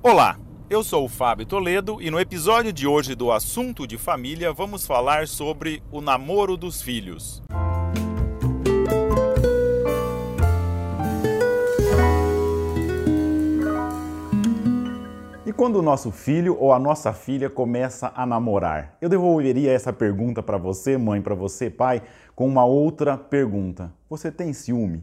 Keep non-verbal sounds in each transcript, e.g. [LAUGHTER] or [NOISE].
Olá, eu sou o Fábio Toledo e no episódio de hoje do Assunto de Família vamos falar sobre o namoro dos filhos. E quando o nosso filho ou a nossa filha começa a namorar? Eu devolveria essa pergunta para você, mãe, para você, pai, com uma outra pergunta. Você tem ciúme?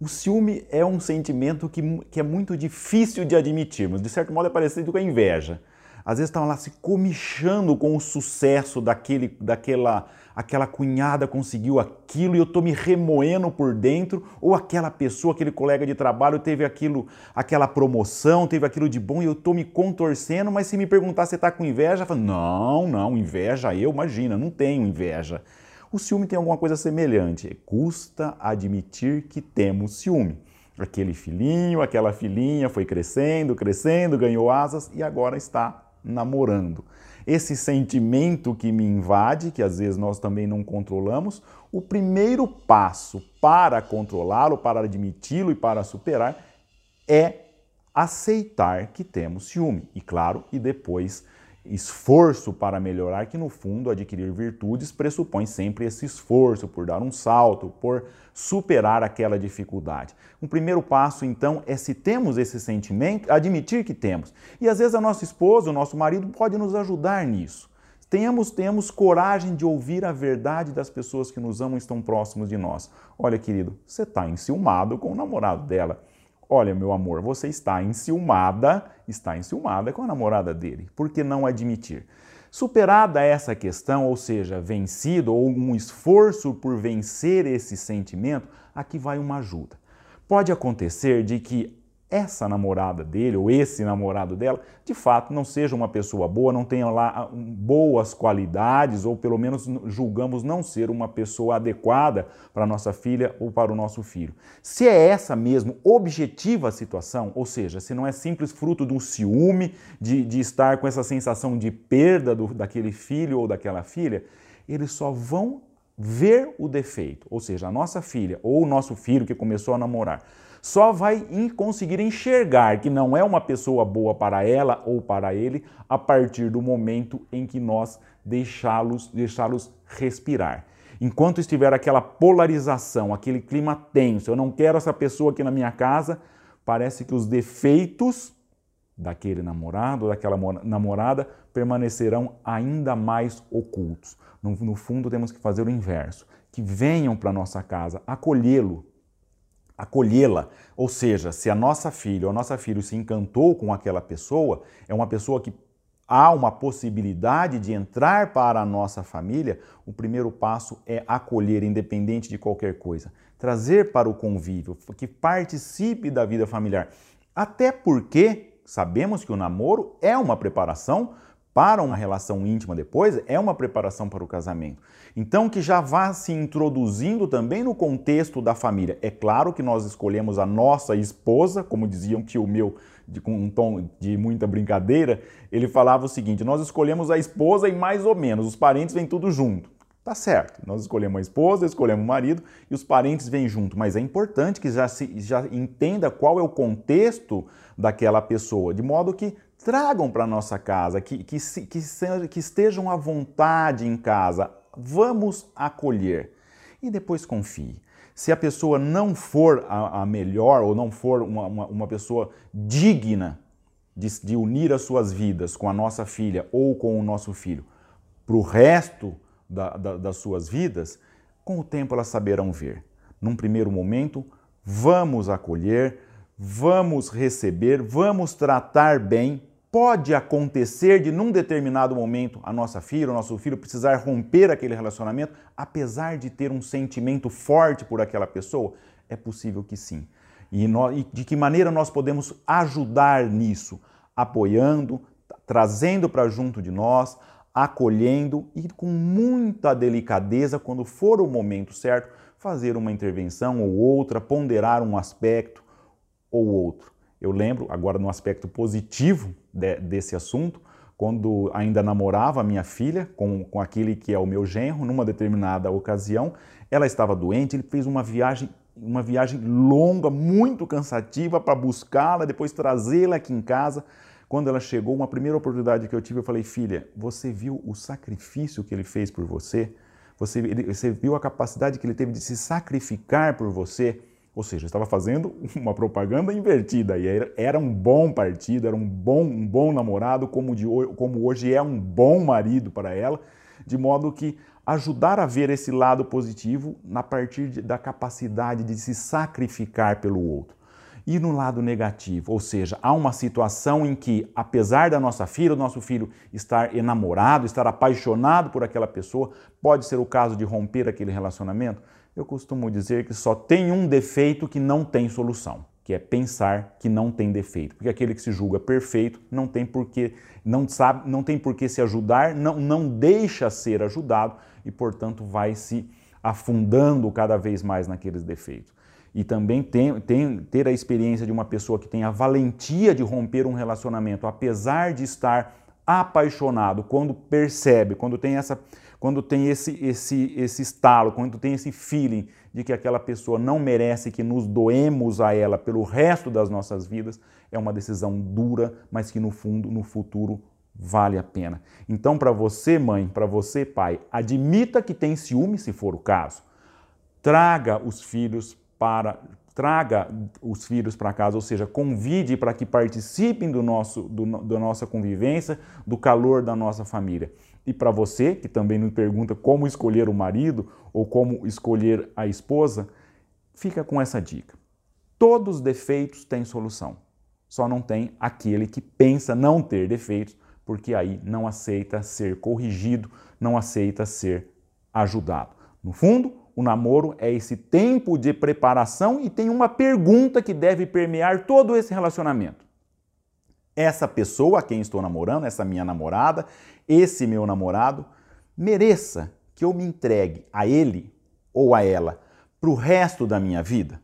O ciúme é um sentimento que, que é muito difícil de admitirmos. De certo modo, é parecido com a inveja. Às vezes estão lá se comichando com o sucesso daquele, daquela aquela cunhada conseguiu aquilo e eu estou me remoendo por dentro, ou aquela pessoa, aquele colega de trabalho teve aquilo, aquela promoção, teve aquilo de bom e eu estou me contorcendo, mas se me perguntar se está com inveja, eu falo, não, não, inveja eu, imagina, não tenho inveja. O ciúme tem alguma coisa semelhante. Custa admitir que temos ciúme. Aquele filhinho, aquela filhinha foi crescendo, crescendo, ganhou asas e agora está namorando. Esse sentimento que me invade, que às vezes nós também não controlamos, o primeiro passo para controlá-lo, para admiti-lo e para superar é aceitar que temos ciúme. E claro, e depois esforço para melhorar, que no fundo adquirir virtudes pressupõe sempre esse esforço por dar um salto, por superar aquela dificuldade. Um primeiro passo, então, é se temos esse sentimento, admitir que temos. E às vezes a nossa esposa, o nosso marido pode nos ajudar nisso. Tenhamos, tenhamos coragem de ouvir a verdade das pessoas que nos amam e estão próximos de nós. Olha, querido, você está enciumado com o namorado dela. Olha, meu amor, você está enciumada, está enciumada com a namorada dele. Por que não admitir? Superada essa questão, ou seja, vencido ou um esforço por vencer esse sentimento, aqui vai uma ajuda. Pode acontecer de que essa namorada dele ou esse namorado dela, de fato, não seja uma pessoa boa, não tenha lá ah, boas qualidades ou pelo menos julgamos não ser uma pessoa adequada para nossa filha ou para o nosso filho. Se é essa mesmo objetiva a situação, ou seja, se não é simples fruto de um ciúme, de, de estar com essa sensação de perda do, daquele filho ou daquela filha, eles só vão ver o defeito, ou seja, a nossa filha ou o nosso filho que começou a namorar só vai conseguir enxergar que não é uma pessoa boa para ela ou para ele a partir do momento em que nós deixá-los deixá-los respirar. Enquanto estiver aquela polarização, aquele clima tenso, eu não quero essa pessoa aqui na minha casa, parece que os defeitos daquele namorado, daquela namorada, permanecerão ainda mais ocultos. No, no fundo, temos que fazer o inverso: que venham para nossa casa, acolhê-lo, acolhê-la. Ou seja, se a nossa filha ou a nossa filha se encantou com aquela pessoa, é uma pessoa que há uma possibilidade de entrar para a nossa família, o primeiro passo é acolher, independente de qualquer coisa. Trazer para o convívio, que participe da vida familiar. Até porque sabemos que o namoro é uma preparação para uma relação íntima depois é uma preparação para o casamento. Então, que já vá se introduzindo também no contexto da família. É claro que nós escolhemos a nossa esposa, como diziam que o meu, de, com um tom de muita brincadeira, ele falava o seguinte: nós escolhemos a esposa e mais ou menos, os parentes vêm tudo junto. Tá certo, nós escolhemos a esposa, escolhemos o marido e os parentes vêm junto, mas é importante que já, se, já entenda qual é o contexto daquela pessoa, de modo que tragam para nossa casa, que, que, que, que estejam à vontade em casa. Vamos acolher. E depois confie. Se a pessoa não for a, a melhor ou não for uma, uma, uma pessoa digna de, de, unir as suas vidas com a nossa filha ou com o nosso filho para o resto da, da, das suas vidas, com o tempo elas saberão ver. Num primeiro momento, vamos acolher, vamos receber, vamos tratar bem Pode acontecer de, num determinado momento, a nossa filha, o nosso filho precisar romper aquele relacionamento, apesar de ter um sentimento forte por aquela pessoa? É possível que sim. E, nós, e de que maneira nós podemos ajudar nisso? Apoiando, trazendo para junto de nós, acolhendo e com muita delicadeza, quando for o momento certo, fazer uma intervenção ou outra, ponderar um aspecto ou outro. Eu lembro, agora no aspecto positivo de, desse assunto, quando ainda namorava minha filha com, com aquele que é o meu genro, numa determinada ocasião, ela estava doente, ele fez uma viagem, uma viagem longa, muito cansativa para buscá-la, depois trazê-la aqui em casa. Quando ela chegou, uma primeira oportunidade que eu tive, eu falei: Filha, você viu o sacrifício que ele fez por você? Você, você viu a capacidade que ele teve de se sacrificar por você? Ou seja, estava fazendo [LAUGHS] uma propaganda invertida e era, um bom partido, era um bom, um bom namorado, como, de, como hoje é um bom marido para ela, de modo que ajudar a ver esse lado positivo na partir de, da capacidade de se sacrificar pelo outro. E no lado negativo, ou seja, há uma situação em que, apesar da nossa filha, o nosso filho estar enamorado, estar apaixonado por aquela pessoa, pode ser o caso de romper aquele relacionamento, eu costumo dizer que só tem um defeito que não tem solução, que é pensar que não tem defeito, porque aquele que se julga perfeito não tem porquê, não sabe, não tem por que se ajudar, não, não deixa ser ajudado e, portanto, vai se afundando cada vez mais naqueles defeitos. E também tem, tem, ter a experiência de uma pessoa que tem a valentia de romper um relacionamento, apesar de estar apaixonado, quando percebe, quando tem essa quando tem esse, esse, esse estalo, quando tem esse feeling de que aquela pessoa não merece que nos doemos a ela pelo resto das nossas vidas, é uma decisão dura, mas que no fundo, no futuro, vale a pena. Então, para você, mãe, para você, pai, admita que tem ciúme, se for o caso. Traga os filhos para traga os filhos para casa, ou seja, convide para que participem do nosso, do, da nossa convivência, do calor da nossa família. E para você, que também me pergunta como escolher o marido ou como escolher a esposa, fica com essa dica. Todos os defeitos têm solução. Só não tem aquele que pensa não ter defeitos, porque aí não aceita ser corrigido, não aceita ser ajudado. No fundo, o namoro é esse tempo de preparação e tem uma pergunta que deve permear todo esse relacionamento essa pessoa a quem estou namorando, essa minha namorada, esse meu namorado, mereça que eu me entregue a ele ou a ela para o resto da minha vida?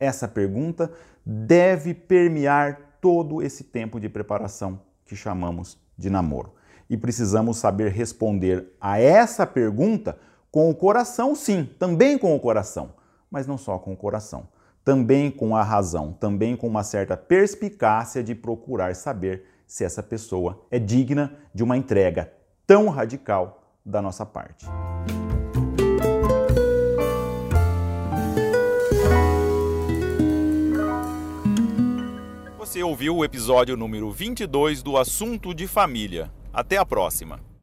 Essa pergunta deve permear todo esse tempo de preparação que chamamos de namoro. E precisamos saber responder a essa pergunta com o coração, sim, também com o coração, mas não só com o coração também com a razão, também com uma certa perspicácia de procurar saber se essa pessoa é digna de uma entrega tão radical da nossa parte. Você ouviu o episódio número 22 do Assunto de Família. Até a próxima!